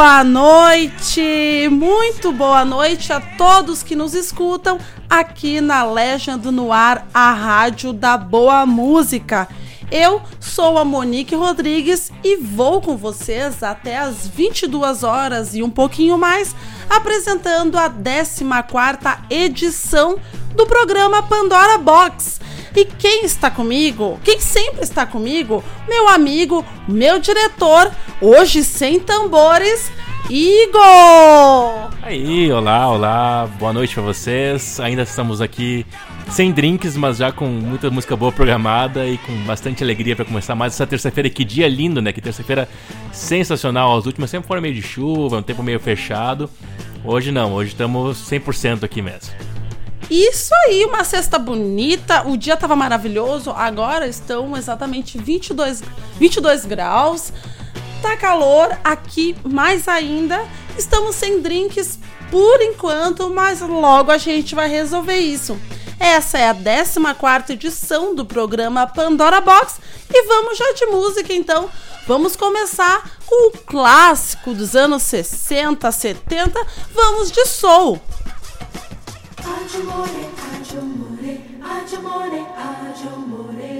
Boa noite, muito boa noite a todos que nos escutam aqui na Legend no Ar, a rádio da boa música. Eu sou a Monique Rodrigues e vou com vocês até as 22 horas e um pouquinho mais, apresentando a 14ª edição do programa Pandora Box. E quem está comigo? Quem sempre está comigo? Meu amigo, meu diretor, hoje sem tambores, Igor! Aí, olá, olá, boa noite para vocês. Ainda estamos aqui sem drinks, mas já com muita música boa programada e com bastante alegria para começar mais essa terça-feira. Que dia lindo, né? Que terça-feira sensacional. As últimas sempre foram meio de chuva, um tempo meio fechado. Hoje não, hoje estamos 100% aqui mesmo. Isso aí, uma cesta bonita. O dia tava maravilhoso. Agora estão exatamente 22, 22 graus. Tá calor aqui mais ainda. Estamos sem drinks por enquanto, mas logo a gente vai resolver isso. Essa é a 14 edição do programa Pandora Box e vamos já de música então. Vamos começar com o clássico dos anos 60, 70. Vamos de soul. Agio amore, agio amore.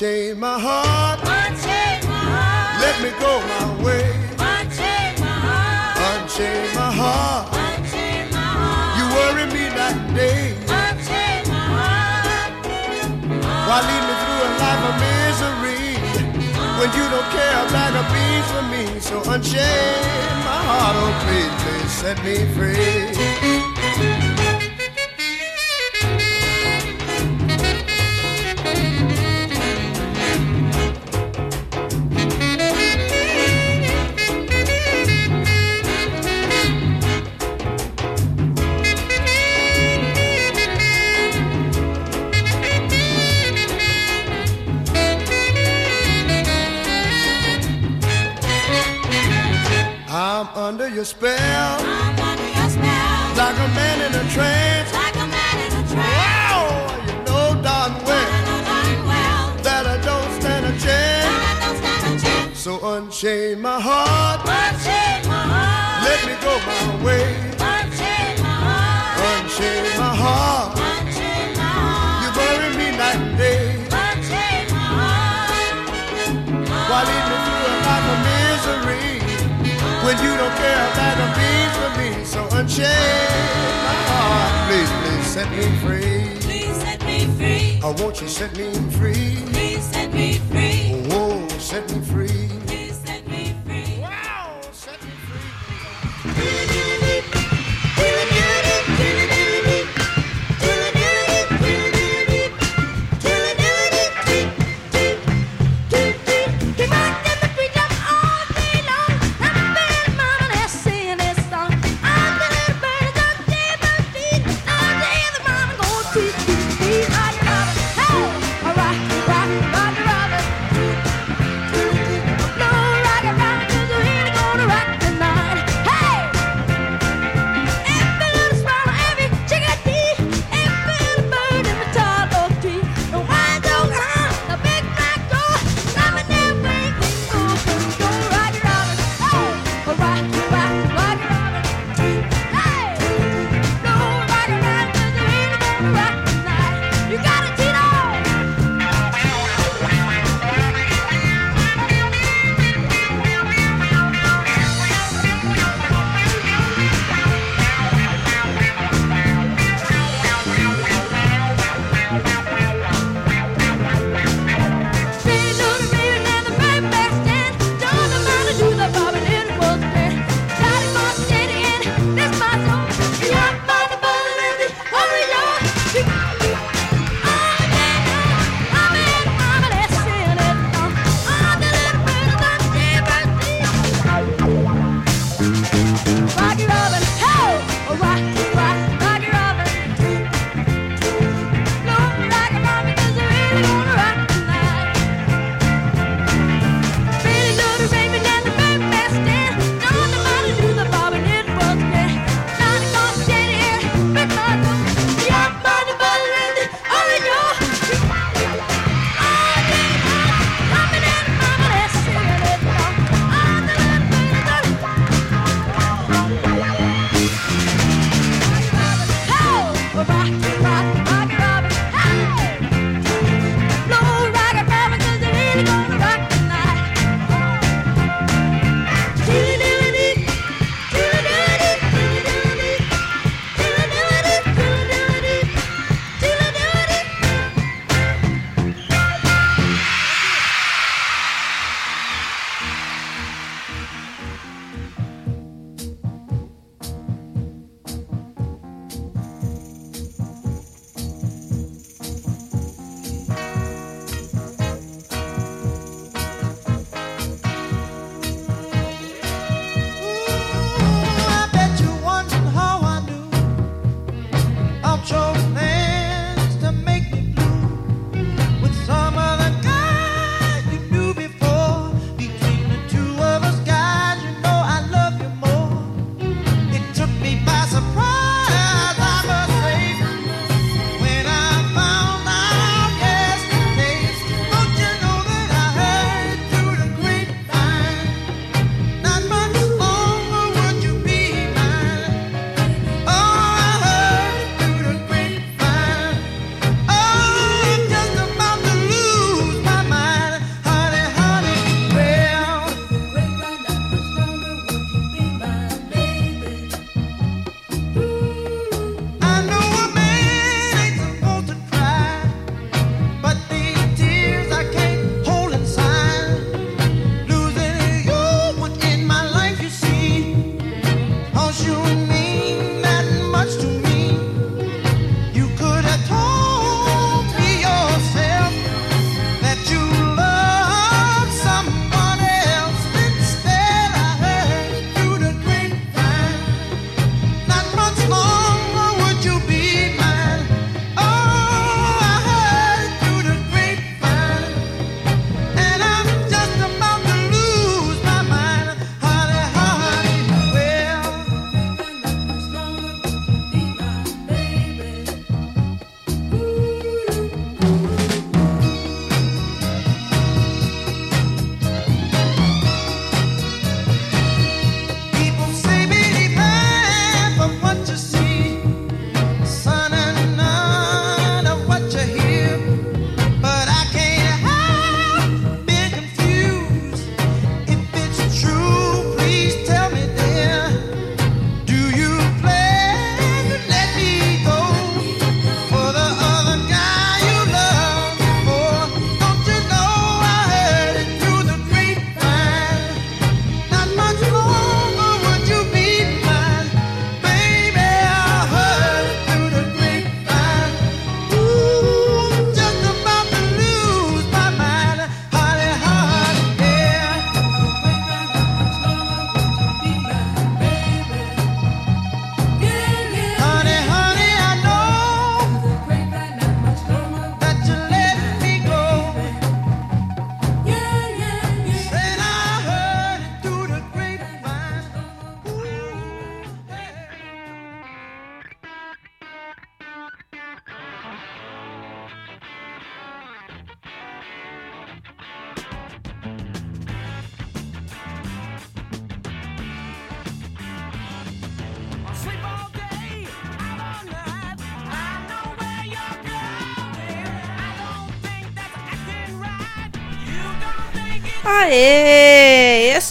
Unchain my heart. Unchain my heart. Let me go my way. Unchain my heart. Unchain my heart. Unchain my heart. You worry me that day. Unchain my heart. Why lead me through a life of misery when you don't care a bag of beans for me? So unchain my heart, oh please, please set me free. Your spell, I'm under your spell. like a man in a trance. Like a man in a trance. Wow, you know darn well well that I don't stand a chance. that I don't stand a chance. So unchain my heart, you don't care a bag of beans for me? So unchain my heart, please, please set me free. Please set me free. Oh, won't you set me free? Please set me free.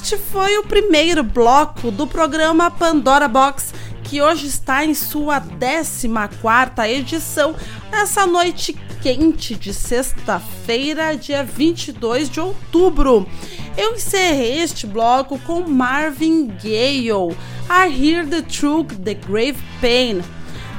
Este foi o primeiro bloco do programa Pandora Box, que hoje está em sua 14ª edição, nessa noite quente de sexta-feira, dia 22 de outubro. Eu encerrei este bloco com Marvin Gaye, I Hear the Truth, The Grave Pain.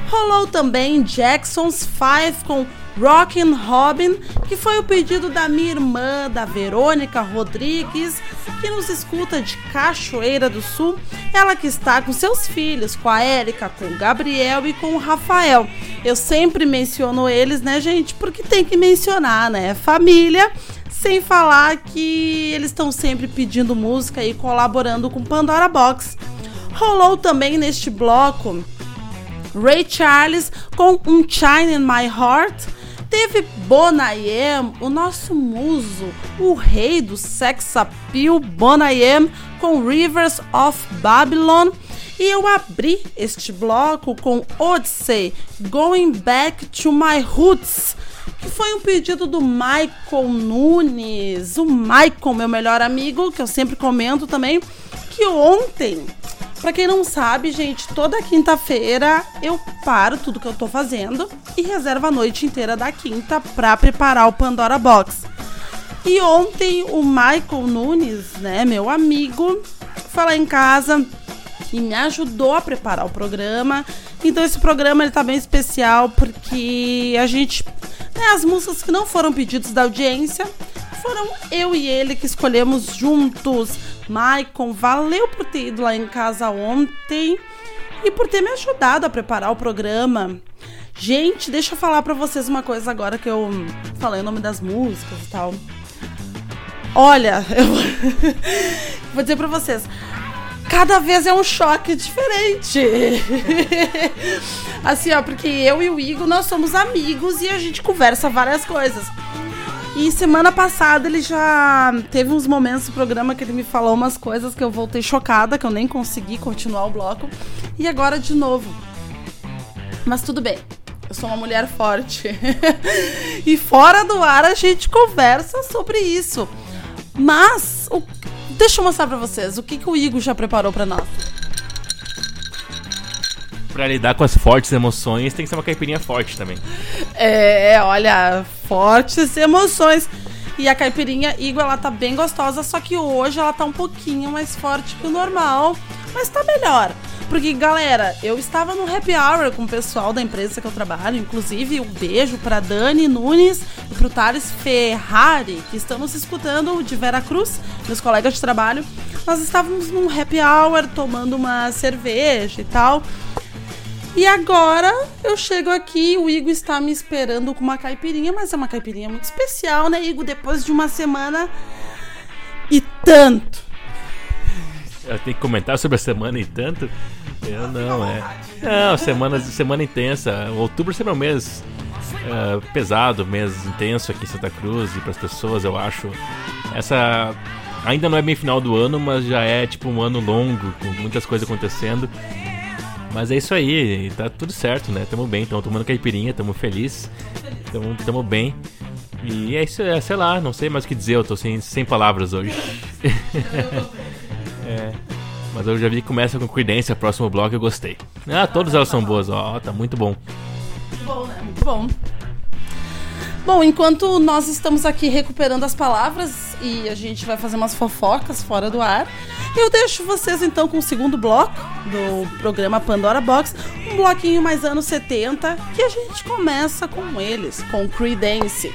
Rolou também Jackson's Five com Rockin' Robin, que foi o pedido da minha irmã, da Verônica Rodrigues, que nos escuta de Cachoeira do Sul. Ela que está com seus filhos, com a Érica, com o Gabriel e com o Rafael. Eu sempre menciono eles, né, gente? Porque tem que mencionar, né? Família. Sem falar que eles estão sempre pedindo música e colaborando com Pandora Box. Rolou também neste bloco Ray Charles com um Shine in My Heart. Teve Bonayem, o nosso muso, o rei do sex appeal, Bonayem, com Rivers of Babylon. E eu abri este bloco com Odyssey, Going Back to My Roots, que foi um pedido do Michael Nunes. O Michael, meu melhor amigo, que eu sempre comento também, que ontem Pra quem não sabe, gente, toda quinta-feira eu paro tudo que eu tô fazendo e reservo a noite inteira da quinta pra preparar o Pandora Box. E ontem o Michael Nunes, né, meu amigo, foi lá em casa e me ajudou a preparar o programa. Então esse programa ele tá bem especial porque a gente, as músicas que não foram pedidos da audiência, foram eu e ele que escolhemos juntos. Maicon, valeu por ter ido lá em casa ontem e por ter me ajudado a preparar o programa. Gente, deixa eu falar para vocês uma coisa agora que eu falei o nome das músicas e tal. Olha, eu vou dizer para vocês, cada vez é um choque diferente. assim, ó, porque eu e o Igor nós somos amigos e a gente conversa várias coisas. E semana passada ele já teve uns momentos do programa que ele me falou umas coisas que eu voltei chocada, que eu nem consegui continuar o bloco. E agora de novo. Mas tudo bem. Eu sou uma mulher forte. e fora do ar a gente conversa sobre isso. Mas o... deixa eu mostrar para vocês o que, que o Igor já preparou para nós. Pra lidar com as fortes emoções, tem que ser uma caipirinha forte também. É, olha, fortes emoções. E a caipirinha Igor, ela tá bem gostosa, só que hoje ela tá um pouquinho mais forte que o normal, mas tá melhor. Porque, galera, eu estava no happy hour com o pessoal da empresa que eu trabalho, inclusive um beijo para Dani Nunes e pro Thales Ferrari, que estão nos escutando de Vera Cruz, meus colegas de trabalho. Nós estávamos num happy hour tomando uma cerveja e tal. E agora eu chego aqui, o Igor está me esperando com uma caipirinha, mas é uma caipirinha muito especial, né, Igor? Depois de uma semana e tanto. Eu tenho que comentar sobre a semana e tanto? Eu não, é. Não, semana, semana intensa. Outubro sempre é um mês é, pesado, mês intenso aqui em Santa Cruz e para as pessoas, eu acho. Essa ainda não é bem final do ano, mas já é tipo um ano longo, com muitas coisas acontecendo. Mas é isso aí, tá tudo certo, né? Tamo bem, tamo tomando caipirinha, tamo feliz, tamo, tamo bem. E é isso, é, sei lá, não sei mais o que dizer, eu tô sem, sem palavras hoje. é, mas eu já vi que começa com Creedence, o próximo bloco eu gostei. Ah, todas elas são boas, ó, tá muito bom. Muito bom, né? Muito bom. Bom, enquanto nós estamos aqui recuperando as palavras e a gente vai fazer umas fofocas fora do ar, eu deixo vocês então com o segundo bloco do programa Pandora Box, um bloquinho mais anos 70, que a gente começa com eles, com Creedence.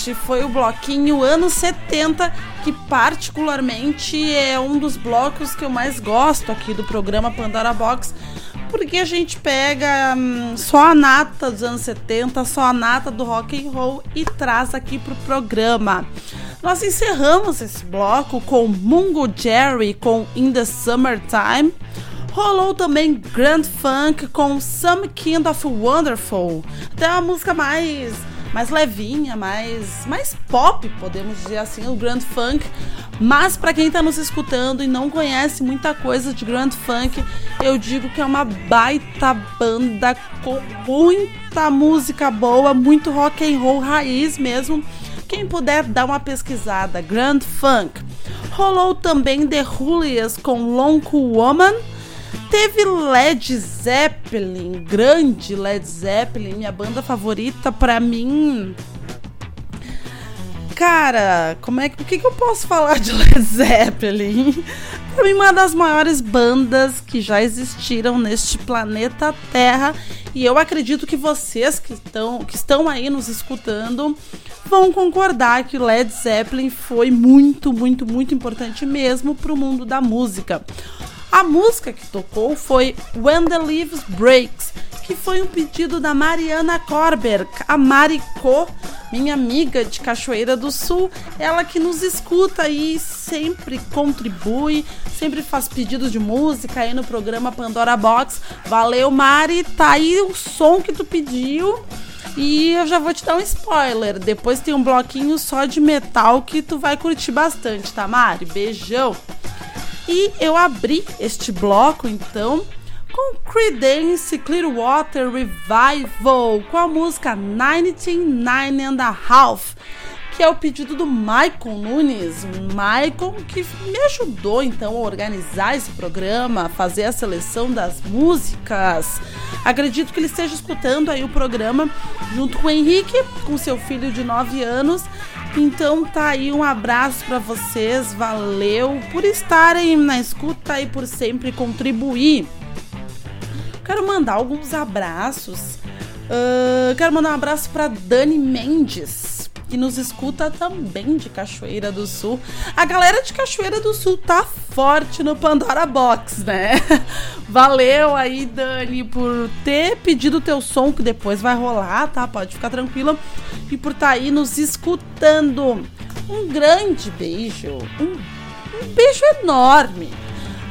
Este foi o bloquinho anos 70, que particularmente é um dos blocos que eu mais gosto aqui do programa Pandora Box, porque a gente pega hum, só a nata dos anos 70, só a nata do rock and roll e traz aqui pro programa. Nós encerramos esse bloco com Mungo Jerry com In the Summertime. Rolou também Grand Funk com Some Kind of Wonderful. Até uma música mais mais levinha, mais mais pop, podemos dizer assim, o Grand Funk. Mas para quem tá nos escutando e não conhece muita coisa de Grand Funk, eu digo que é uma baita banda com muita música boa, muito rock and roll raiz mesmo. Quem puder dar uma pesquisada, Grand Funk. Rolou também The Julius com Long Woman. Teve Led Zeppelin, grande Led Zeppelin, minha banda favorita pra mim. Cara, como é que o que, que eu posso falar de Led Zeppelin? Pra mim, uma das maiores bandas que já existiram neste planeta Terra. E eu acredito que vocês que estão, que estão aí nos escutando vão concordar que Led Zeppelin foi muito, muito, muito importante mesmo pro mundo da música. A música que tocou foi When the Leaves Breaks, que foi um pedido da Mariana Korber, a Maricô, minha amiga de Cachoeira do Sul, ela que nos escuta e sempre contribui, sempre faz pedidos de música aí no programa Pandora Box. Valeu, Mari, tá aí o som que tu pediu. E eu já vou te dar um spoiler. Depois tem um bloquinho só de metal que tu vai curtir bastante, tá, Mari? Beijão. E eu abri este bloco então com Creedence Clearwater Revival com a música 99 and a Half, que é o pedido do Michael Nunes. Michael que me ajudou então a organizar esse programa, fazer a seleção das músicas. Acredito que ele esteja escutando aí o programa junto com o Henrique, com seu filho de 9 anos. Então tá aí um abraço para vocês, valeu por estarem na escuta e por sempre contribuir. Quero mandar alguns abraços. Ah, quero mandar um abraço para Dani Mendes, que nos escuta também de Cachoeira do Sul. A galera de Cachoeira do Sul tá forte no Pandora Box, né? Valeu aí, Dani, por ter pedido o teu som, que depois vai rolar, tá? Pode ficar tranquila. E por estar aí nos escutando. Um grande beijo. Um, um beijo enorme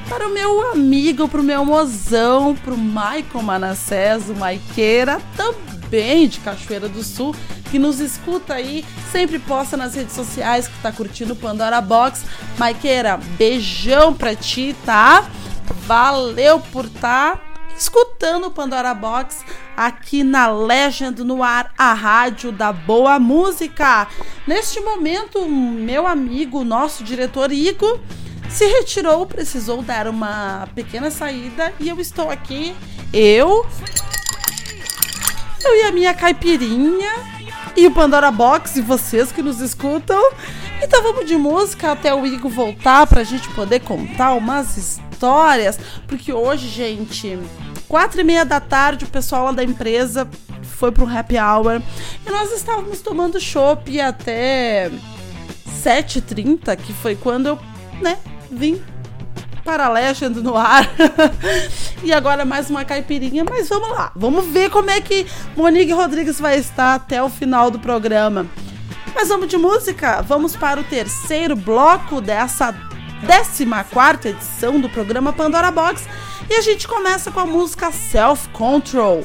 para o meu amigo, para o meu mozão, para o Michael Manassés, o Maiqueira, também de Cachoeira do Sul, que nos escuta aí, sempre posta nas redes sociais que tá curtindo Pandora Box. Maiqueira, beijão pra ti, tá? Valeu por estar escutando Pandora Box aqui na Legend no ar, a rádio da boa música. Neste momento, meu amigo, nosso diretor Igor, se retirou, precisou dar uma pequena saída e eu estou aqui, eu, eu e a minha caipirinha e o Pandora Box e vocês que nos escutam. Então vamos de música até o Igor voltar pra gente poder contar umas histórias, porque hoje, gente, quatro e meia da tarde, o pessoal lá da empresa foi pro happy hour e nós estávamos tomando chopp até 7h30, que foi quando eu, né, vim para Legend no ar. e agora mais uma caipirinha, mas vamos lá. Vamos ver como é que Monique Rodrigues vai estar até o final do programa. Mas vamos de música? Vamos para o terceiro bloco dessa 14 edição do programa Pandora Box. E a gente começa com a música Self Control.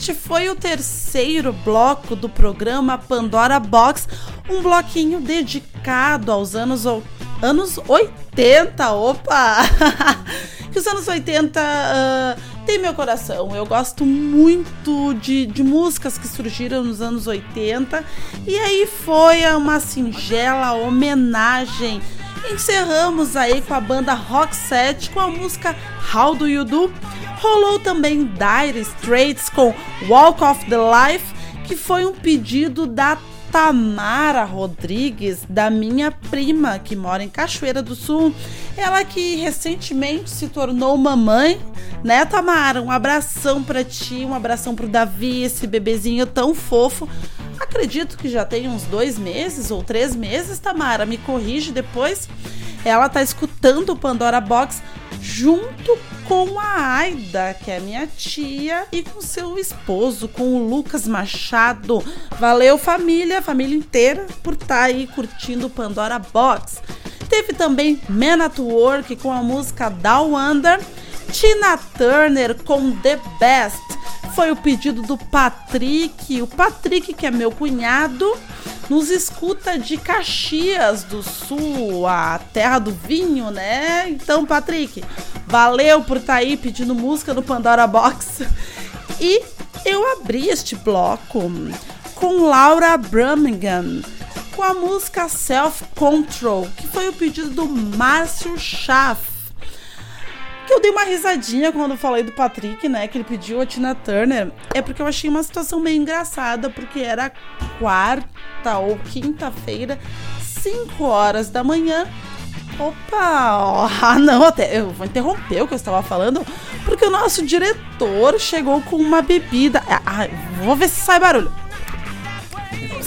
Este foi o terceiro bloco do programa Pandora Box, um bloquinho dedicado aos anos, anos 80. Opa! que os anos 80 uh, ah, tem meu coração. Eu gosto muito de, de músicas que surgiram nos anos 80. E aí foi uma singela homenagem. Encerramos aí com a banda Rock Set com a música How Do You Do? Rolou também Dire Straits com Walk of the Life, que foi um pedido da Tamara Rodrigues, da minha prima que mora em Cachoeira do Sul. Ela que recentemente se tornou mamãe, né, Tamara? Um abração para ti, um abração pro Davi, esse bebezinho tão fofo. Acredito que já tem uns dois meses ou três meses, Tamara. Me corrige depois. Ela tá escutando o Pandora Box junto com a Aida, que é minha tia, e com seu esposo, com o Lucas Machado. Valeu, família, família inteira, por estar tá aí curtindo o Pandora Box. Teve também Man at Work com a música Down Under, Tina Turner com The Best foi o pedido do Patrick. O Patrick, que é meu cunhado, nos escuta de Caxias do Sul, a terra do vinho, né? Então, Patrick, valeu por estar tá aí pedindo música no Pandora Box. E eu abri este bloco com Laura Birmingham com a música Self Control, que foi o pedido do Márcio Schaff. Que eu dei uma risadinha quando eu falei do Patrick, né? Que ele pediu a Tina Turner. É porque eu achei uma situação meio engraçada, porque era quarta ou quinta-feira, 5 horas da manhã. Opa! ó, Ah, não, até eu vou interromper o que eu estava falando, porque o nosso diretor chegou com uma bebida. Ah, vou ver se sai barulho.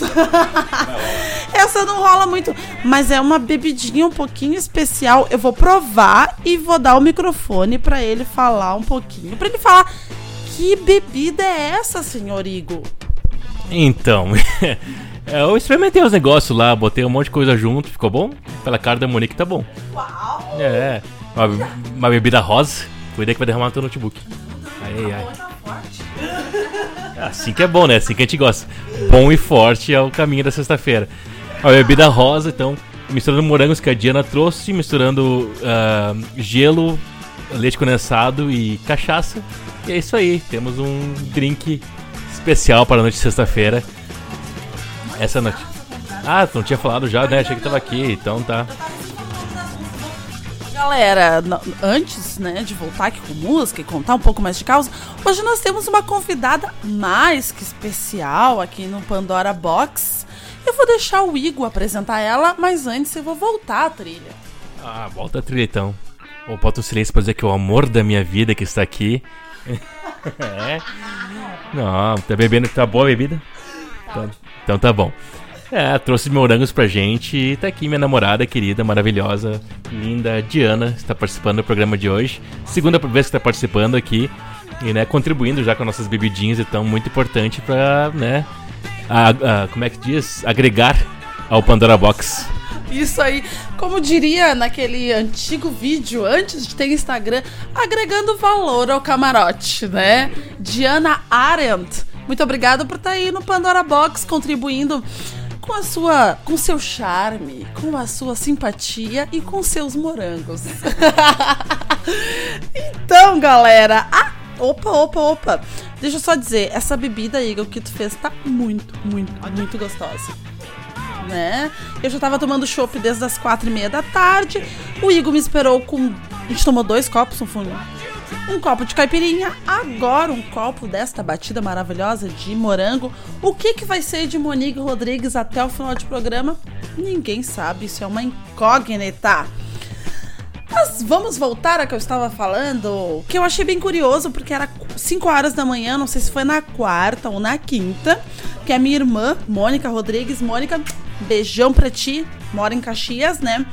Essa não rola muito, mas é uma bebidinha um pouquinho especial. Eu vou provar e vou dar o microfone pra ele falar um pouquinho, Pra ele falar que bebida é essa, senhor Igor. Então, eu experimentei os negócios lá, botei um monte de coisa junto, ficou bom? Pela cara da Monique tá bom. Uau! É, uma, uma bebida rosa, cuidei que vai derramar no teu notebook. Ai, ai. Assim que é bom, né? Assim que a gente gosta. Bom e forte é o caminho da sexta-feira. Uma bebida rosa, então, misturando morangos que a Diana trouxe, misturando ah, gelo, leite condensado e cachaça. E é isso aí, temos um drink especial para a noite de sexta-feira. Essa noite. Ah, não tinha falado já, né? Achei que tava aqui, então tá. Galera, antes né, de voltar aqui com música e contar um pouco mais de causa, hoje nós temos uma convidada mais que especial aqui no Pandora Box. Eu vou deixar o Igor apresentar ela, mas antes eu vou voltar à trilha. Ah, volta a trilha então. Ou bota o silêncio pra dizer que é o amor da minha vida que está aqui. é. Não, tá bebendo, tá boa a bebida? Então, então tá bom. É, trouxe morangos pra gente e tá aqui minha namorada querida, maravilhosa, linda, Diana, está participando do programa de hoje. Segunda vez que tá participando aqui e, né, contribuindo já com nossas bebidinhas, então muito importante pra, né, a- a- como é que diz? Agregar ao Pandora Box. Isso aí, como diria naquele antigo vídeo, antes de ter Instagram, agregando valor ao camarote, né? Diana Arendt, muito obrigada por estar aí no Pandora Box, contribuindo com a sua, com seu charme, com a sua simpatia e com seus morangos. então, galera, ah, opa, opa, opa. Deixa eu só dizer, essa bebida, Igor, que tu fez tá muito, muito, muito gostosa né? Eu já tava tomando chopp desde as quatro e meia da tarde. O Igor me esperou com. A gente tomou dois copos, um fundo. Um copo de caipirinha, agora um copo desta batida maravilhosa de morango. O que que vai ser de Monique Rodrigues até o final do programa? Ninguém sabe, isso é uma incógnita. Mas vamos voltar ao que eu estava falando, que eu achei bem curioso, porque era 5 horas da manhã, não sei se foi na quarta ou na quinta, que a minha irmã, Mônica Rodrigues, Mônica, beijão pra ti, mora em Caxias, né?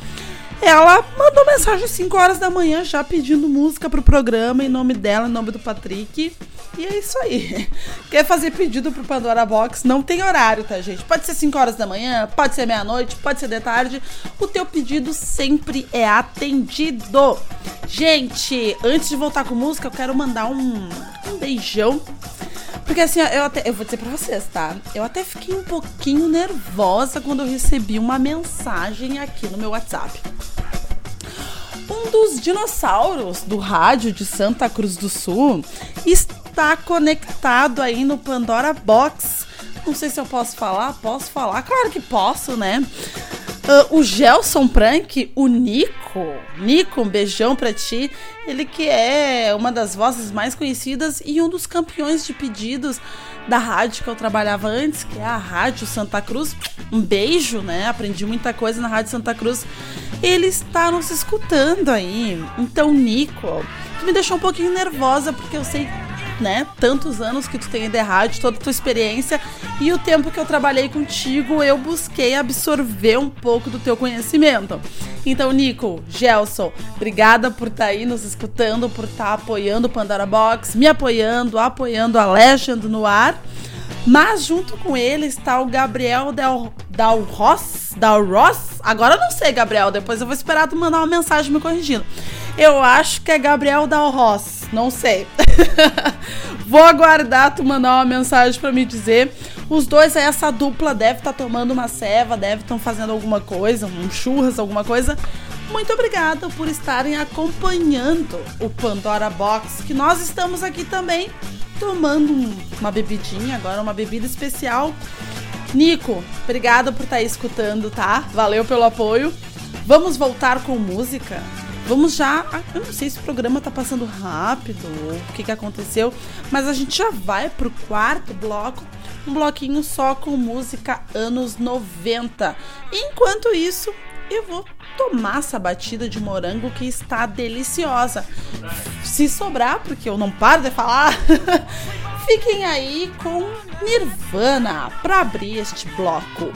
Ela mandou mensagem às 5 horas da manhã já pedindo música pro programa em nome dela, em nome do Patrick. E é isso aí. Quer fazer pedido pro Pandora Box? Não tem horário, tá, gente? Pode ser 5 horas da manhã, pode ser meia-noite, pode ser de tarde. O teu pedido sempre é atendido. Gente, antes de voltar com música, eu quero mandar um, um beijão. Porque assim, eu até. Eu vou dizer pra vocês, tá? Eu até fiquei um pouquinho nervosa quando eu recebi uma mensagem aqui no meu WhatsApp um dos dinossauros do rádio de Santa Cruz do Sul está conectado aí no Pandora Box. Não sei se eu posso falar, posso falar? Claro que posso, né? Ah, o Gelson Prank, o Nico. Nico, um beijão pra ti. Ele que é uma das vozes mais conhecidas e um dos campeões de pedidos da rádio que eu trabalhava antes, que é a Rádio Santa Cruz. Um beijo, né? Aprendi muita coisa na Rádio Santa Cruz. Ele está nos escutando aí. Então, Nico, tu me deixou um pouquinho nervosa porque eu sei né? Tantos anos que tu tem de rádio, toda a tua experiência e o tempo que eu trabalhei contigo, eu busquei absorver um pouco do teu conhecimento. Então, Nico, Gelson, obrigada por estar aí nos escutando, por estar apoiando o Pandora Box, me apoiando, apoiando a Legend no ar. Mas junto com ele está o Gabriel Del, Dal Ross, Dal Ross. Agora eu não sei, Gabriel. Depois eu vou esperar tu mandar uma mensagem me corrigindo. Eu acho que é Gabriel Dal Ross. Não sei. vou aguardar tu mandar uma mensagem para me dizer. Os dois, essa dupla, deve estar tomando uma ceva, deve estar fazendo alguma coisa, um churras, alguma coisa. Muito obrigada por estarem acompanhando o Pandora Box, que nós estamos aqui também tomando um- uma bebidinha, agora uma bebida especial. Nico, obrigada por estar aí escutando, tá? Valeu pelo apoio. Vamos voltar com música? Vamos já. Eu não sei se o programa tá passando rápido ou o que, que aconteceu, mas a gente já vai pro quarto bloco. Um bloquinho só com música anos 90. Enquanto isso, eu vou tomar essa batida de morango que está deliciosa. Se sobrar, porque eu não paro de falar, fiquem aí com Nirvana para abrir este bloco.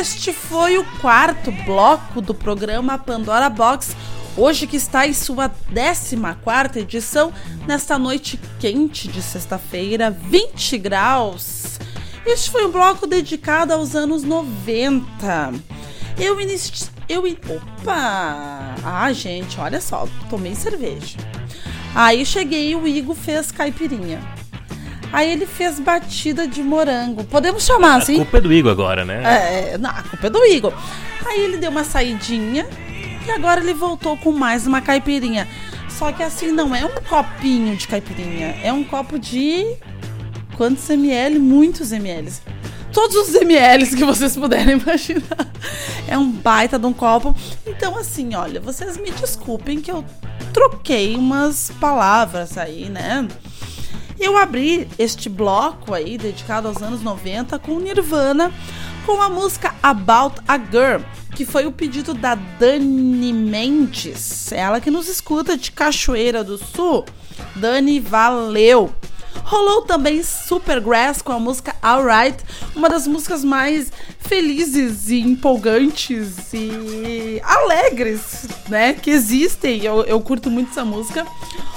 Este foi o quarto bloco do programa Pandora Box. Hoje que está em sua 14ª edição, nesta noite quente de sexta-feira, 20 graus. Este foi um bloco dedicado aos anos 90. Eu. Eu... Opa! Ah, gente, olha só, tomei cerveja. Aí cheguei e o Igor fez caipirinha. Aí ele fez batida de morango. Podemos chamar A assim? culpa é do Igor agora, né? É, não, a culpa é do Igor. Aí ele deu uma saidinha e agora ele voltou com mais uma caipirinha. Só que assim, não é um copinho de caipirinha, é um copo de. Quantos ml? Muitos ml. Todos os ml que vocês puderem imaginar. É um baita de um copo. Então, assim, olha, vocês me desculpem que eu troquei umas palavras aí, né? Eu abri este bloco aí, dedicado aos anos 90, com Nirvana, com a música About a Girl, que foi o pedido da Dani Mendes, ela que nos escuta de Cachoeira do Sul. Dani, valeu! Rolou também Supergrass com a música Alright, uma das músicas mais felizes e empolgantes e alegres, né, que existem. Eu, eu curto muito essa música.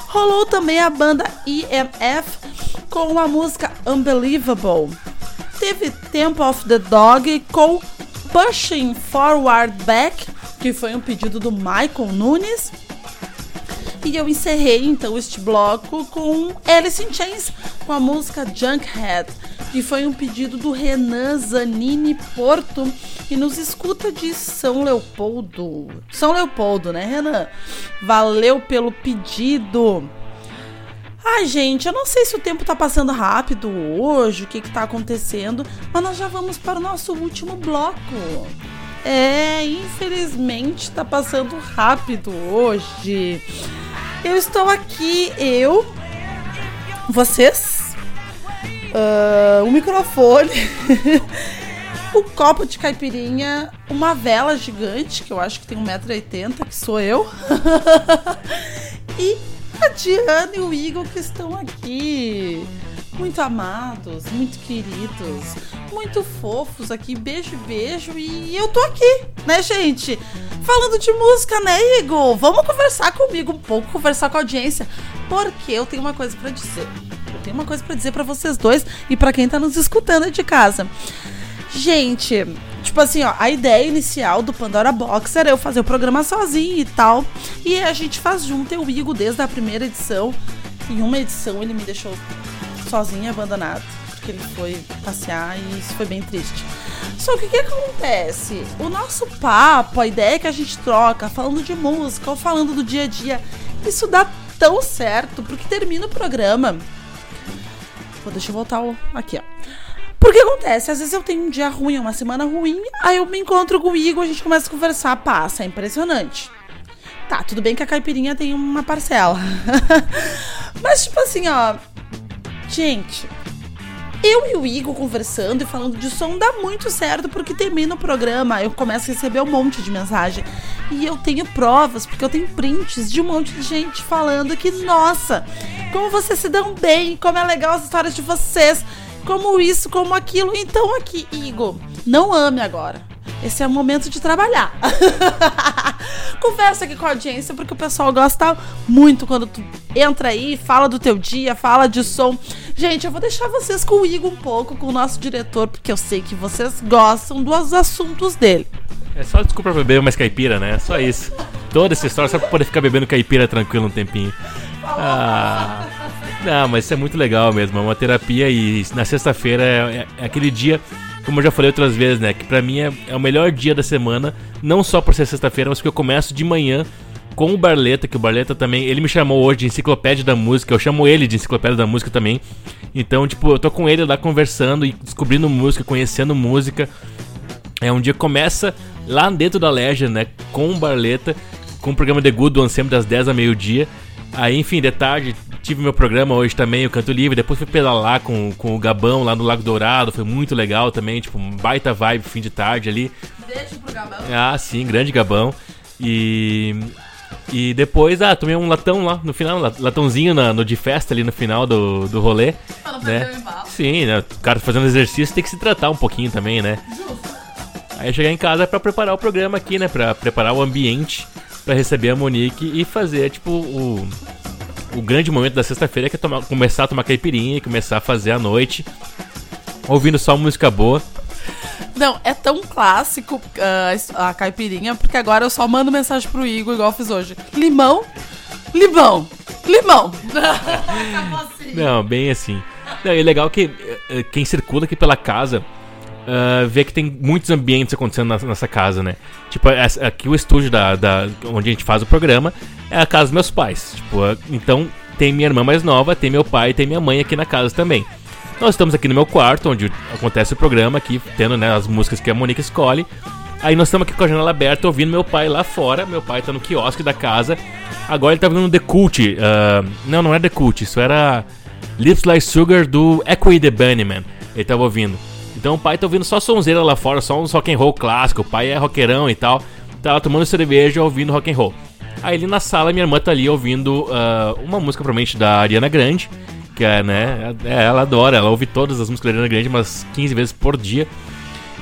Rolou também a banda EMF com a música Unbelievable. Teve Temple of the Dog com Pushing Forward Back, que foi um pedido do Michael Nunes. E eu encerrei então este bloco com Alice in Chains com a música Junkhead, que foi um pedido do Renan Zanini Porto, que nos escuta de São Leopoldo. São Leopoldo, né, Renan? Valeu pelo pedido. Ai, gente, eu não sei se o tempo tá passando rápido hoje, o que que tá acontecendo, mas nós já vamos para o nosso último bloco. É, infelizmente tá passando rápido hoje. Eu estou aqui, eu, vocês, ah, o microfone, o copo de caipirinha, uma vela gigante, que eu acho que tem 1,80m, que sou eu, e a Diana e o Igor que estão aqui. Muito amados, muito queridos, muito fofos aqui. Beijo, beijo. E eu tô aqui, né, gente? Falando de música, né, Igor? Vamos conversar comigo um pouco, conversar com a audiência. Porque eu tenho uma coisa pra dizer. Eu tenho uma coisa pra dizer pra vocês dois e pra quem tá nos escutando de casa. Gente, tipo assim, ó, a ideia inicial do Pandora Box era eu fazer o programa sozinho e tal. E a gente faz junto, eu e o Igor desde a primeira edição. Em uma edição ele me deixou sozinho, abandonado. Porque ele foi passear e isso foi bem triste. Só que o que acontece? O nosso papo, a ideia que a gente troca, falando de música ou falando do dia a dia, isso dá tão certo, porque termina o programa. Pô, deixa eu voltar aqui, ó. Porque acontece, às vezes eu tenho um dia ruim, uma semana ruim, aí eu me encontro com o Igor, a gente começa a conversar, passa, é impressionante. Tá, tudo bem que a caipirinha tem uma parcela. Mas, tipo assim, ó. Gente, eu e o Igor conversando e falando de som dá muito certo, porque termina o programa, eu começo a receber um monte de mensagem. E eu tenho provas, porque eu tenho prints de um monte de gente falando que, nossa, como vocês se dão bem, como é legal as histórias de vocês, como isso, como aquilo. Então aqui, Igor, não ame agora. Esse é o momento de trabalhar. Conversa aqui com a audiência, porque o pessoal gosta muito quando tu entra aí, fala do teu dia, fala de som. Gente, eu vou deixar vocês com o Igor um pouco, com o nosso diretor, porque eu sei que vocês gostam dos assuntos dele. É só desculpa pra beber mais caipira, né? Só isso. Toda essa história só pra poder ficar bebendo caipira tranquilo um tempinho. Ah. Não, mas isso é muito legal mesmo. É uma terapia e na sexta-feira é, é- é aquele dia, como eu já falei outras vezes, né? Que pra mim é, é o melhor dia da semana. Não só por ser sexta-feira, mas porque eu começo de manhã com o Barleta, que o Barleta também. Ele me chamou hoje de enciclopédia da música. Eu chamo ele de enciclopédia da música também. Então, tipo, eu tô com ele lá conversando e descobrindo música, conhecendo música. É um dia que começa lá dentro da Legend, né? Com o Barleta, com o programa The Good One sempre das 10 a meio-dia. Aí, enfim, de tarde, tive meu programa hoje também, o Canto Livre. Depois fui pedalar com, com o Gabão lá no Lago Dourado. Foi muito legal também, tipo, um baita vibe fim de tarde ali. Beijo pro Gabão. Ah, sim, grande Gabão. E. E depois, ah, tomei um latão lá no final, lat- latãozinho na- no de festa ali no final do, do rolê. Mas não né? embalo. Sim, né? O cara fazendo exercício tem que se tratar um pouquinho também, né? Aí chegar em casa pra preparar o programa aqui, né? Pra preparar o ambiente pra receber a Monique e fazer, tipo, o, o grande momento da sexta-feira que é tomar- começar a tomar caipirinha e começar a fazer a noite. Ouvindo só música boa. Não, é tão clássico ah, a caipirinha, porque agora eu só mando mensagem pro Igor, igual eu fiz hoje. Limão, limão, limão. Acabou assim. Não, bem assim. Não, e é legal que eh, quem circula aqui pela casa ah, vê que tem muitos ambientes acontecendo na- nessa casa, né? Tipo, essa- aqui o estúdio da, da- onde a gente faz o programa é a casa dos meus pais. Tipo, ah, então tem minha irmã mais nova, tem meu pai tem minha mãe aqui na casa também. Nós estamos aqui no meu quarto, onde acontece o programa, aqui tendo né, as músicas que a Monique escolhe. Aí nós estamos aqui com a janela aberta, ouvindo meu pai lá fora. Meu pai tá no quiosque da casa. Agora ele tá um The Cult. ah, não, não é The Cult, isso era Lips Like Sugar do Echo the Bunnyman. Ele tava ouvindo. Então o pai tá ouvindo só sonzeira lá fora, só um rock and roll clássico. O pai é rockerão e tal. Tava tomando cerveja ouvindo rock and roll. Aí ali na sala minha irmã tá ali ouvindo ah, uma música provavelmente da Ariana Grande. Que é, né? é, ela adora, ela ouve todas as músicas da Ariana Grande umas 15 vezes por dia.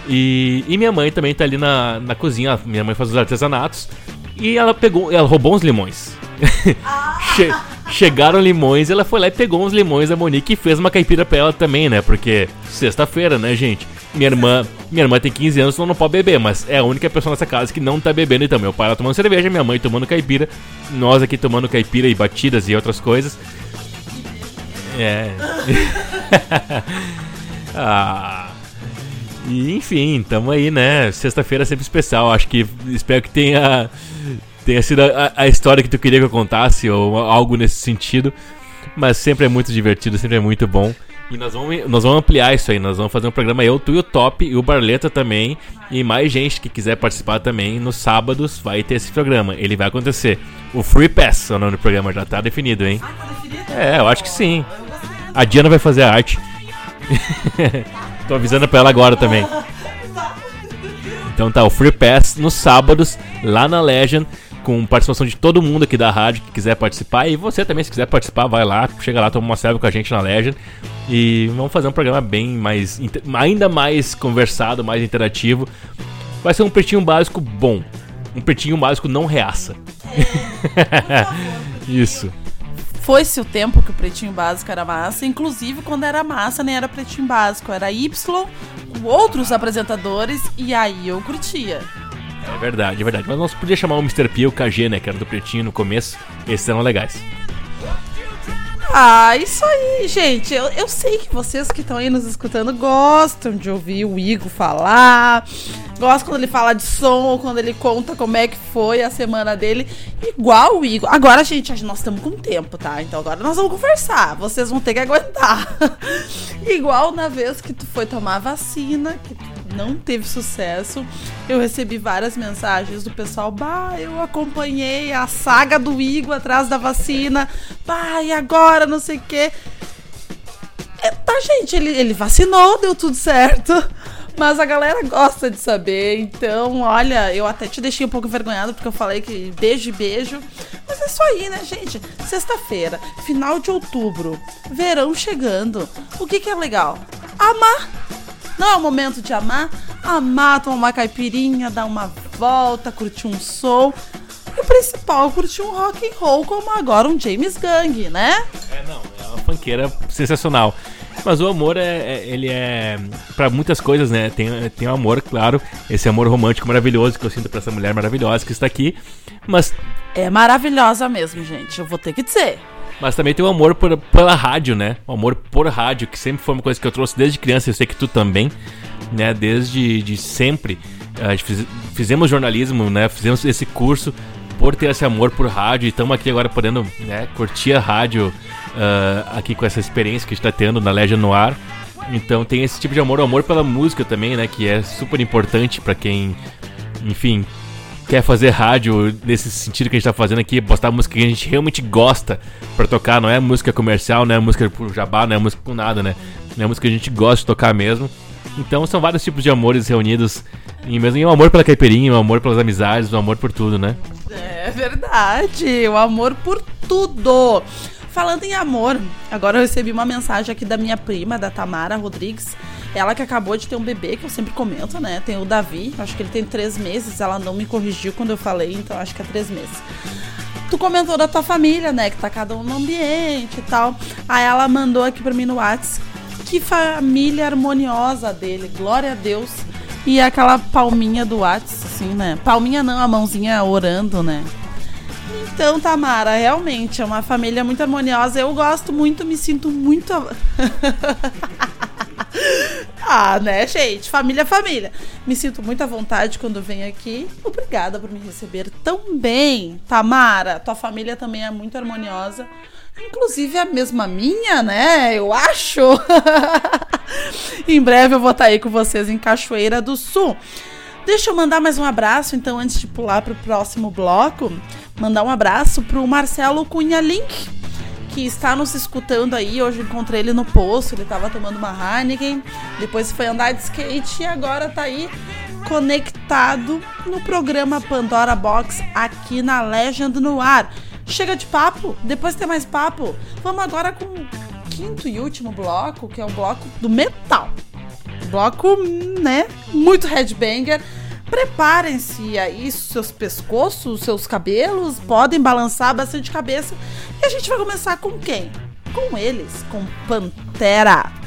E, e minha mãe também tá ali na, na cozinha. Minha mãe faz os artesanatos. E ela pegou, ela roubou uns limões. Che- chegaram limões, ela foi lá e pegou uns limões da Monique e fez uma caipira pra ela também, né? Porque sexta-feira, né, gente? Minha irmã, minha irmã tem 15 anos, então não pode beber, mas é a única pessoa nessa casa que não tá bebendo então. Meu pai lá tomando cerveja, minha mãe tomando caipira, nós aqui tomando caipira e batidas e outras coisas. É. ah. Enfim, tamo aí, né? Sexta-feira é sempre especial. Acho que espero que tenha tenha sido a, a história que tu queria que eu contasse ou algo nesse sentido. Mas sempre é muito divertido, sempre é muito bom. E nós vamos, nós vamos ampliar isso aí. Nós vamos fazer um programa eu, tu e o Top e o Barleta também. E mais gente que quiser participar também. Nos sábados vai ter esse programa. Ele vai acontecer. O Free Pass é o nome do programa, já tá definido, hein? É, eu acho que sim. A Diana vai fazer a arte. Tô avisando pra ela agora também. Então tá, o Free Pass nos sábados, lá na Legend, com participação de todo mundo aqui da rádio que quiser participar. E você também, se quiser participar, vai lá, chega lá, toma uma selfie com a gente na Legend. E vamos fazer um programa bem mais. ainda mais conversado, mais interativo. Vai ser um pretinho básico bom. Um pretinho básico não reaça. Isso. Foi-se o tempo que o pretinho básico era massa. Inclusive, quando era massa, nem era pretinho básico, era Y, com outros apresentadores, e aí eu curtia. É verdade, é verdade. Mas nós podíamos chamar o Mr. P e o KG, né? Que era do pretinho no começo. Esses eram legais. Ah, isso aí, gente. Eu, eu sei que vocês que estão aí nos escutando gostam de ouvir o Igor falar. Gostam quando ele fala de som ou quando ele conta como é que foi a semana dele. Igual o Igor. Agora, gente, nós estamos com tempo, tá? Então agora nós vamos conversar. Vocês vão ter que aguentar. Igual na vez que tu foi tomar vacina, que tu não teve sucesso. Eu recebi várias mensagens do pessoal. Bah, eu acompanhei a saga do Igor atrás da vacina. Bah, e agora? Não sei o quê. É, tá, gente, ele, ele vacinou, deu tudo certo. Mas a galera gosta de saber. Então, olha, eu até te deixei um pouco envergonhado porque eu falei que beijo beijo. Mas é isso aí, né, gente? Sexta-feira, final de outubro, verão chegando. O que, que é legal? Amar. Não é o momento de amar? Amar, tomar uma caipirinha, dar uma volta, curtir um som. E o principal, curtir um rock and roll como agora um James Gang, né? É, não, é uma funkeira sensacional. Mas o amor é, é- ele é Pra muitas coisas, né? Tem tem o amor, claro, esse amor romântico maravilhoso que eu sinto pra essa mulher maravilhosa que está aqui, mas É maravilhosa mesmo, gente. Eu vou ter que dizer. Mas também tem o amor por, pela rádio, né? O amor por rádio, que sempre foi uma coisa que eu trouxe desde criança, eu sei que tu também, né? Desde de sempre. Fiz- fizemos jornalismo, né? Fizemos esse curso por ter esse amor por rádio e estamos aqui agora podendo né, curtir a rádio ah, aqui com essa experiência que a gente tá tendo na Legend no ar. Então tem esse tipo de amor, o amor pela música também, né? Que é super importante pra quem, enfim, quer fazer rádio nesse sentido que a gente tá fazendo aqui, postar música que a gente realmente gosta pra tocar, não é música comercial, não é música por jabá, não é música por nada, né? Não é música que a gente gosta de tocar mesmo. Então são vários tipos de amores reunidos em mesmo e o amor pela caipirinha, o amor pelas amizades, o amor por tudo, né? É verdade. O amor por tudo. Falando em amor, agora eu recebi uma mensagem aqui da minha prima, da Tamara Rodrigues. Ela que acabou de ter um bebê, que eu sempre comento, né? Tem o Davi, acho que ele tem três meses. Ela não me corrigiu quando eu falei, então acho que é três meses. Tu comentou da tua família, né? Que tá cada um no ambiente e tal. Aí ela mandou aqui pra mim no WhatsApp. Que família harmoniosa dele, glória a Deus. E aquela palminha do WhatsApp, assim, né? Palminha não, a mãozinha orando, né? Então, Tamara, realmente é uma família muito harmoniosa. Eu gosto muito, me sinto muito. ah, né, gente? Família, é família. Me sinto muito à vontade quando venho aqui. Obrigada por me receber tão bem, Tamara. Tua família também é muito harmoniosa. Inclusive a mesma minha, né? Eu acho. em breve eu vou estar aí com vocês em Cachoeira do Sul. Deixa eu mandar mais um abraço, então, antes de pular para o próximo bloco. Mandar um abraço pro Marcelo Cunha Link, que está nos escutando aí. Hoje encontrei ele no posto, ele estava tomando uma Heineken, depois foi andar de skate e agora tá aí conectado no programa Pandora Box aqui na Legend no ar. Chega de papo, depois tem mais papo. Vamos agora com o quinto e último bloco, que é o bloco do metal. Bloco, né? Muito headbanger. Preparem-se aí, seus pescoços, seus cabelos, podem balançar bastante cabeça. E a gente vai começar com quem? Com eles, com Pantera.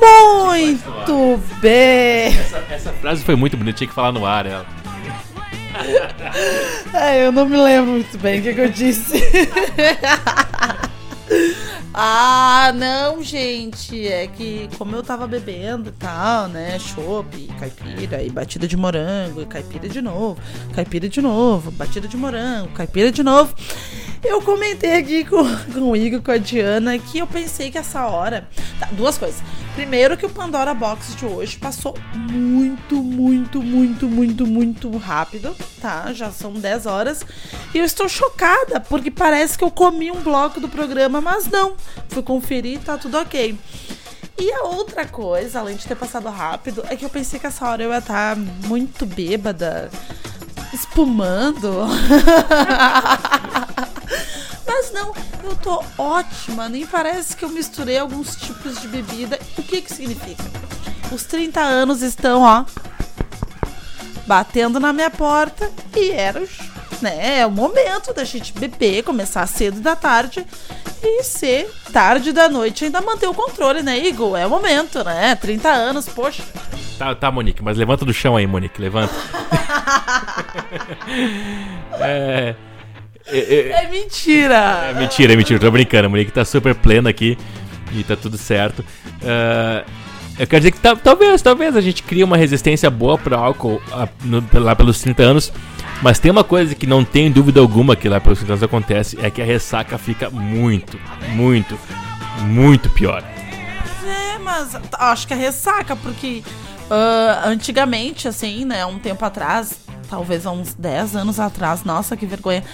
Muito bem. Essa, essa frase foi muito bonita, tinha que falar no ar ela. É, eu não me lembro muito bem o que, que eu disse. ah, não, gente. É que como eu tava bebendo e tal, né? Chopp, caipira e batida de morango, e caipira de novo, caipira de novo, batida de morango, caipira de novo. Eu comentei aqui com, com o Igor, com a Diana, que eu pensei que essa hora. Tá, duas coisas. Primeiro, que o Pandora Box de hoje passou muito, muito, muito, muito, muito rápido, tá? Já são 10 horas. E eu estou chocada, porque parece que eu comi um bloco do programa, mas não. Fui conferir, tá tudo ok. E a outra coisa, além de ter passado rápido, é que eu pensei que essa hora eu ia estar muito bêbada, espumando. Mas não, eu tô ótima, nem parece que eu misturei alguns tipos de bebida. O que que significa? Os 30 anos estão, ó, batendo na minha porta e era né, é o momento da gente beber, começar cedo da tarde e ser tarde da noite ainda manter o controle, né, Igor? É o momento, né? 30 anos, poxa. Tá, tá, Monique, mas levanta do chão aí, Monique, levanta. é, é, é- É mentira! é mentira, é mentira, tô brincando. A Monique tá super plena aqui e tá tudo certo. Ah, eu quero dizer que ta- talvez, talvez a gente crie uma resistência boa pro álcool ah, no- lá pelos 30 anos. Mas tem uma coisa que não tem dúvida alguma que lá pelos 30 anos acontece: é que a ressaca fica muito, muito, muito pior. É, mas acho que é ressaca, porque ah, antigamente, assim, né, um tempo atrás, talvez há uns 10 anos atrás, nossa, que vergonha.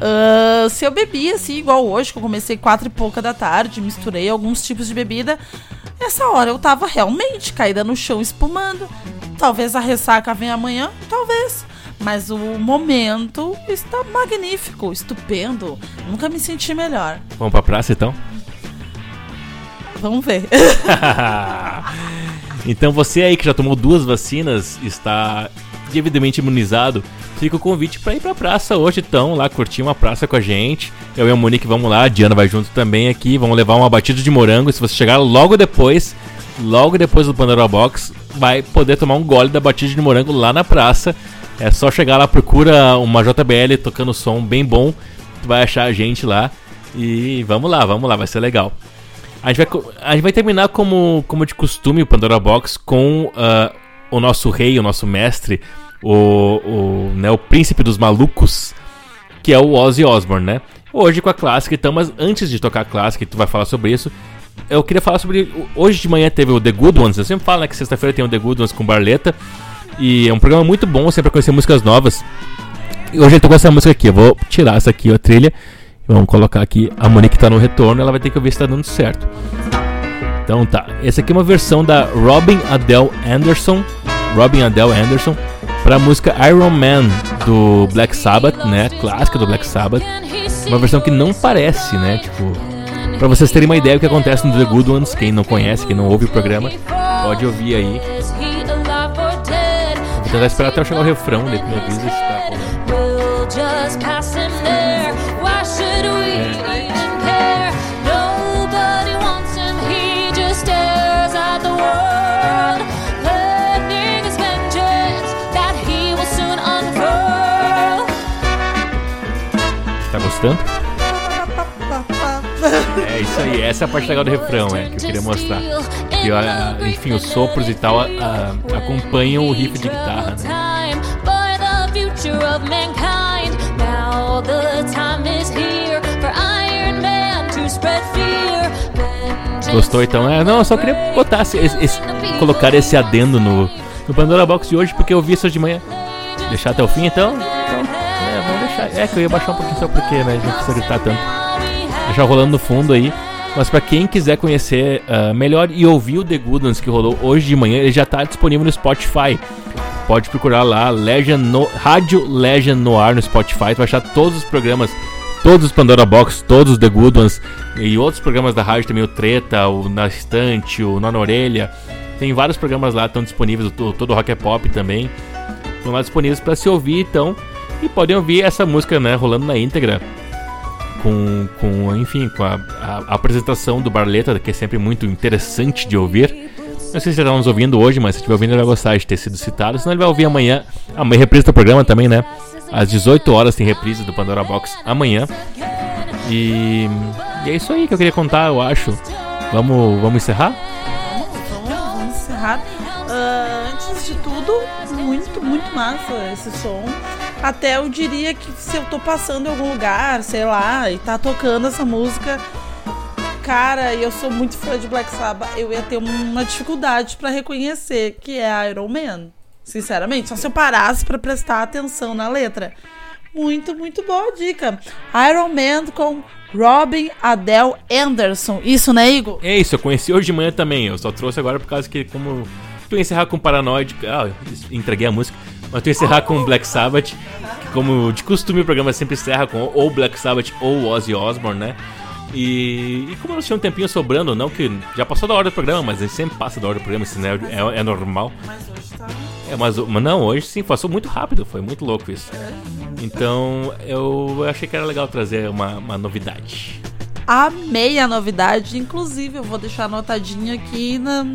ah, se eu bebia, assim, igual hoje, que eu comecei quatro e pouca da tarde, misturei alguns tipos de bebida, essa hora eu tava realmente caída no chão espumando. Talvez a ressaca venha amanhã, talvez. Mas o momento está magnífico, estupendo. Nunca me senti melhor. Vamos pra praça então? Vamos ver. então você aí que já tomou duas vacinas está devidamente imunizado, fica o convite para ir pra praça hoje então, lá curtir uma praça com a gente. Eu e a Monique vamos lá, a Diana vai junto também aqui, vamos levar uma batida de morango. Se você chegar logo depois, logo depois do Pandora Box, vai poder tomar um gole da batida de morango lá na praça. É só chegar lá, procura uma JBL tocando som bem bom, tu vai achar a gente lá. E vamos lá, vamos lá, vai ser legal. A gente vai, a gente vai terminar como, como de costume o Pandora Box com ah, o nosso rei, o nosso mestre, o, o, né, o príncipe dos malucos, que é o Ozzy Osbourne, né? Hoje com a clássica, então, mas antes de tocar a clássica, tu vai falar sobre isso, eu queria falar sobre. Hoje de manhã teve o The Good Ones, eu sempre falo né, que sexta-feira tem o The Good Ones com Barleta, e é um programa muito bom sempre conhecer músicas novas. E hoje ele tocou essa música aqui, eu vou tirar essa aqui, a trilha. Vamos colocar aqui, a Monique tá no retorno, ela vai ter que ouvir se tá dando certo. Então tá, essa aqui é uma versão da Robin Adele Anderson, Robin Adele Anderson, pra música Iron Man do Black Sabbath, né, clássica do Black Sabbath. Uma versão que não parece, né, tipo, pra vocês terem uma ideia do que acontece no The Good Ones, quem não conhece, quem não ouve o programa, pode ouvir aí. Vou tentar esperar até eu chegar o refrão, daí me avisa se tá. Gostando? É isso aí, essa é a parte legal do refrão, é, que eu queria mostrar. Que, enfim, os sopros e tal acompanham o riff de guitarra, né? Gostou então? É, não, eu só queria botar esse, esse- colocar esse adendo no, no Pandora Box de hoje, porque eu vi isso de manhã. Deixar até o fim então? É. É que eu ia baixar um pouquinho só porque, né? Não precisa gritar tanto. Deixar rolando no fundo aí. Mas pra quem quiser conhecer ah, melhor e ouvir o The Good que rolou hoje de manhã, ele já tá disponível no Spotify. Pode procurar lá, Legend no, Rádio Legend no ar no Spotify. Tu vai achar todos os programas, todos os Pandora Box, todos os The Good Ones e outros programas da rádio também, o Treta, o Na Estante, o na Orelha. Tem vários programas lá, estão disponíveis, o to- todo o Rock é Pop também. Estão lá disponíveis para se ouvir, então. E podem ouvir essa música, né, rolando na íntegra. Com, com enfim, com a, a- a apresentação do Barleta, que é sempre muito interessante de ouvir. Não sei se ele tá nos ouvindo hoje, mas se estiver ouvindo ele vai gostar de ter sido citado. Senão ele vai ouvir amanhã. Amanhã reprise do programa também, né? Às 18 horas tem reprise do Pandora Box amanhã. E, e é isso aí que eu queria contar, eu acho. Vamos, vamos encerrar? Vamos, vamos encerrar. Ah, antes de tudo, muito, muito massa esse som. Até eu diria que se eu tô passando em algum lugar, sei lá, e tá tocando essa música, cara, e eu sou muito fã de Black Sabbath, eu ia ter uma dificuldade pra reconhecer que é Iron Man. Sinceramente, só se eu parasse pra prestar atenção na letra. Muito, muito boa dica. Iron Man com Robin Adele Anderson. Isso, né, Igor? É isso, eu conheci hoje de manhã também. Eu só trouxe agora por causa que, como. Tu encerrar com Paranoid. Ah, entreguei a música. Mas tu encerrar com Black Sabbath. Que, como de costume, o programa sempre encerra com ou Black Sabbath ou Ozzy Osbourne, né? E, e como nós tínhamos um tempinho sobrando, não que já passou da hora do programa, mas gente sempre passa da hora do programa, isso né, é, é normal. Mas hoje tá. É, mas, mas não, hoje sim, passou muito rápido, foi muito louco isso. Então eu achei que era legal trazer uma, uma novidade. Amei a novidade. Inclusive, eu vou deixar anotadinho aqui na,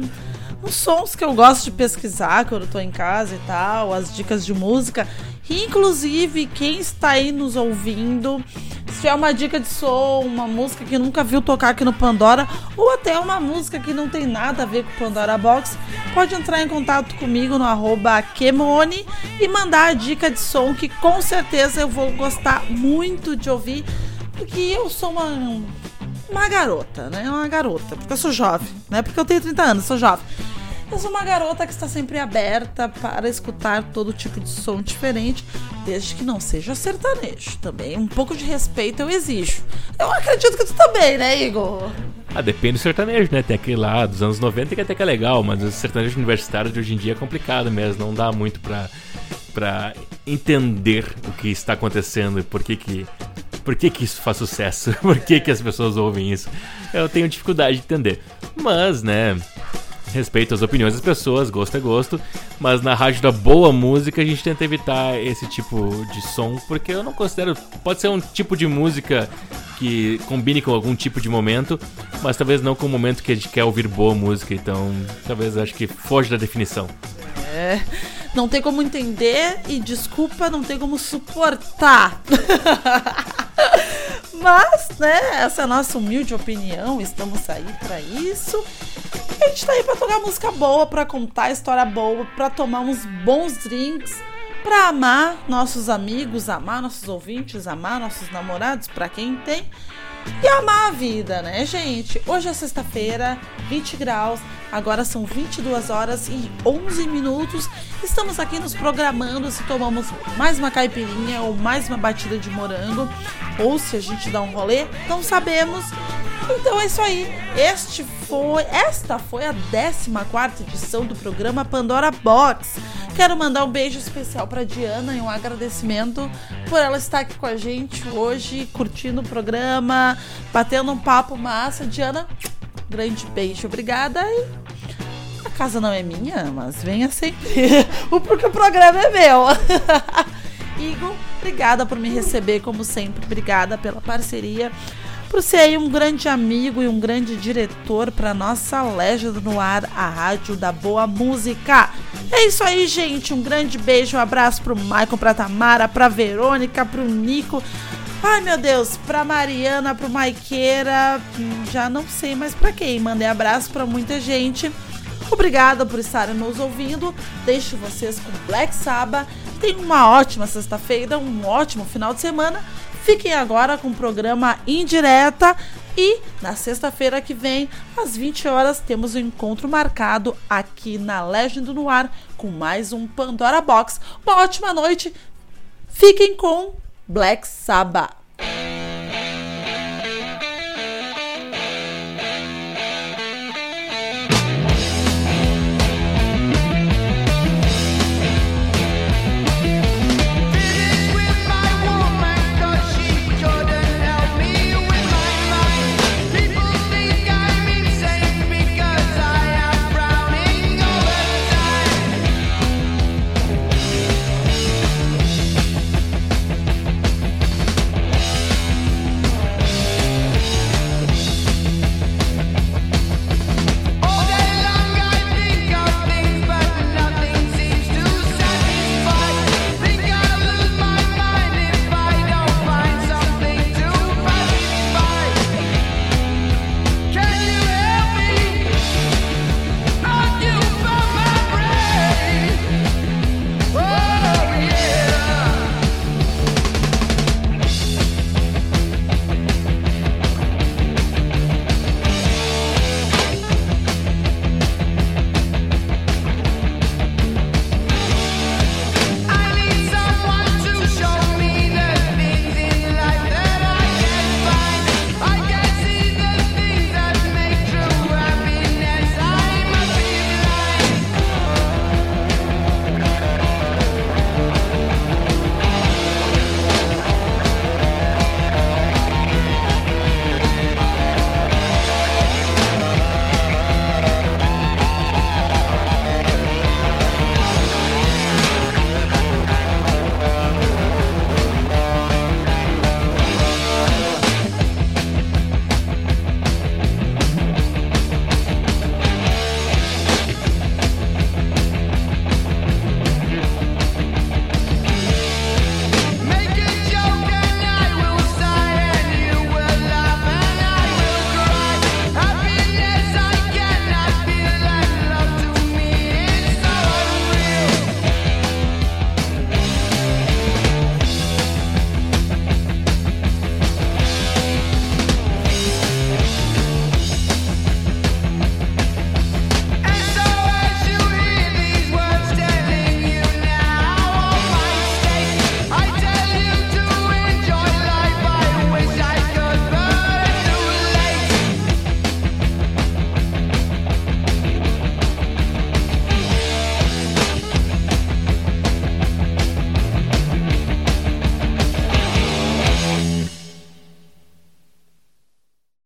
nos sons que eu gosto de pesquisar quando eu tô em casa e tal, as dicas de música. Inclusive, quem está aí nos ouvindo, se tiver uma dica de som, uma música que nunca viu tocar aqui no Pandora, ou até uma música que não tem nada a ver com o Pandora Box, pode entrar em contato comigo no arroba Kemone e mandar a dica de som que com certeza eu vou gostar muito de ouvir, porque eu sou uma, uma garota, né? Uma garota, porque eu sou jovem, né? Porque eu tenho 30 anos, sou jovem. Eu sou uma garota que está sempre aberta para escutar todo tipo de som diferente, desde que não seja sertanejo. Também um pouco de respeito eu exijo. Eu acredito que tu também, né, Igor? Ah, depende do sertanejo, né? Tem aquele lá dos anos 90 que até que é legal, mas o sertanejo universitário de hoje em dia é complicado mesmo, não dá muito pra, pra entender o que está acontecendo e por que que, por que que isso faz sucesso, por que que as pessoas ouvem isso. Eu tenho dificuldade de entender. Mas, né, respeito as opiniões das pessoas, gosto é gosto, mas na rádio da boa música a gente tenta evitar esse tipo de som, porque eu não considero. Pode ser um tipo de música que combine com algum tipo de momento, mas talvez não com o momento que a gente quer ouvir boa música, então talvez acho que foge da definição. É. Não tem como entender e desculpa, não tem como suportar. Mas, né, essa é a nossa humilde opinião, estamos aí pra isso. E a gente tá aí pra tocar música boa, pra contar história boa, pra tomar uns bons drinks, pra amar nossos amigos, amar nossos ouvintes, amar nossos namorados, pra quem tem. E amar a vida, né, gente? Hoje é sexta-feira, 20 graus, agora são 22 horas e 11 minutos. Estamos aqui nos programando se tomamos mais uma caipirinha ou mais uma batida de morango, ou se a gente dá um rolê, não sabemos. Então é isso aí. Este foi, esta foi a 14 edição do programa Pandora Box. Quero mandar um beijo especial para Diana e um agradecimento por ela estar aqui com a gente hoje, curtindo o programa, batendo um papo massa. Diana, grande beijo, obrigada. E casa não é minha, mas venha sempre, porque o programa é meu. Igor, obrigada por me receber, como sempre. Obrigada pela parceria. Por ser aí um grande amigo e um grande diretor para nossa Legend no ar, a rádio da boa música. É isso aí, gente. Um grande beijo, um abraço pro Maicon, pra Tamara, pra Verônica, pro Nico. Ai, meu Deus, pra Mariana, pro Maiqueira, hum, já não sei mais pra quem. Mandei abraço pra muita gente. Obrigada por estarem nos ouvindo. Deixo vocês com Black Sabbath. Tenham uma ótima sexta-feira, um ótimo final de semana. Fiquem agora com o programa Indireta. E na sexta-feira que vem, às 20 horas, temos um encontro marcado aqui na Legend no Ar com mais um Pandora Box. Uma ótima noite. Fiquem com Black Sabbath.